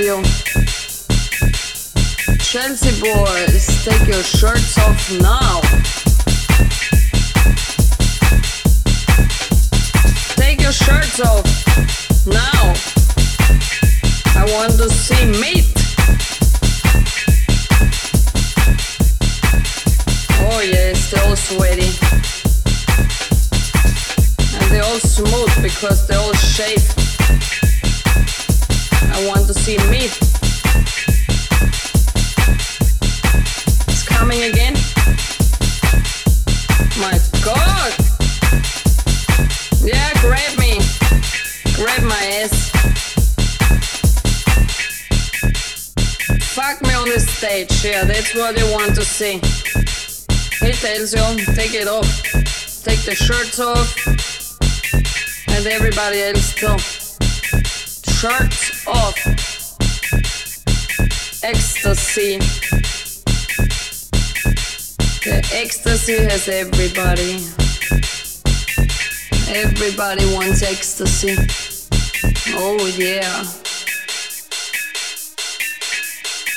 you. Chelsea boys, take your shirts off now. Take your shirts off now. I want to see meat. Oh they're all sweaty. And they're all smooth because they're stage, yeah, that's what they want to see. He tells you, take it off. Take the shirts off. And everybody else too. Shirts off. Ecstasy. The ecstasy has everybody. Everybody wants ecstasy. Oh yeah.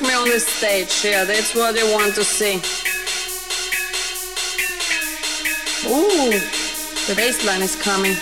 Me on the stage, yeah, that's what they want to see. Ooh, the bass line is coming.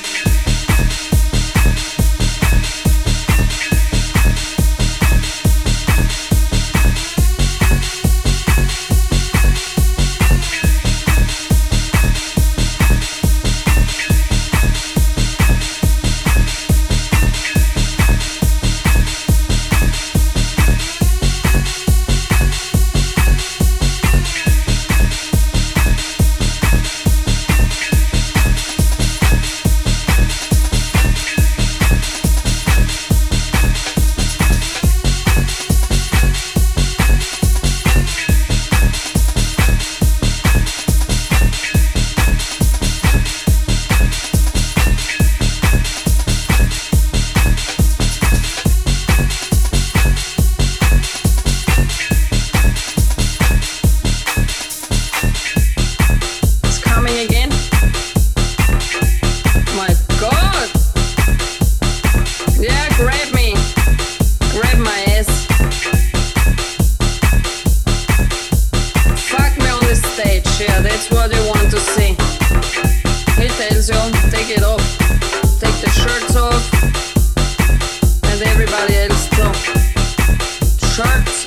Shirts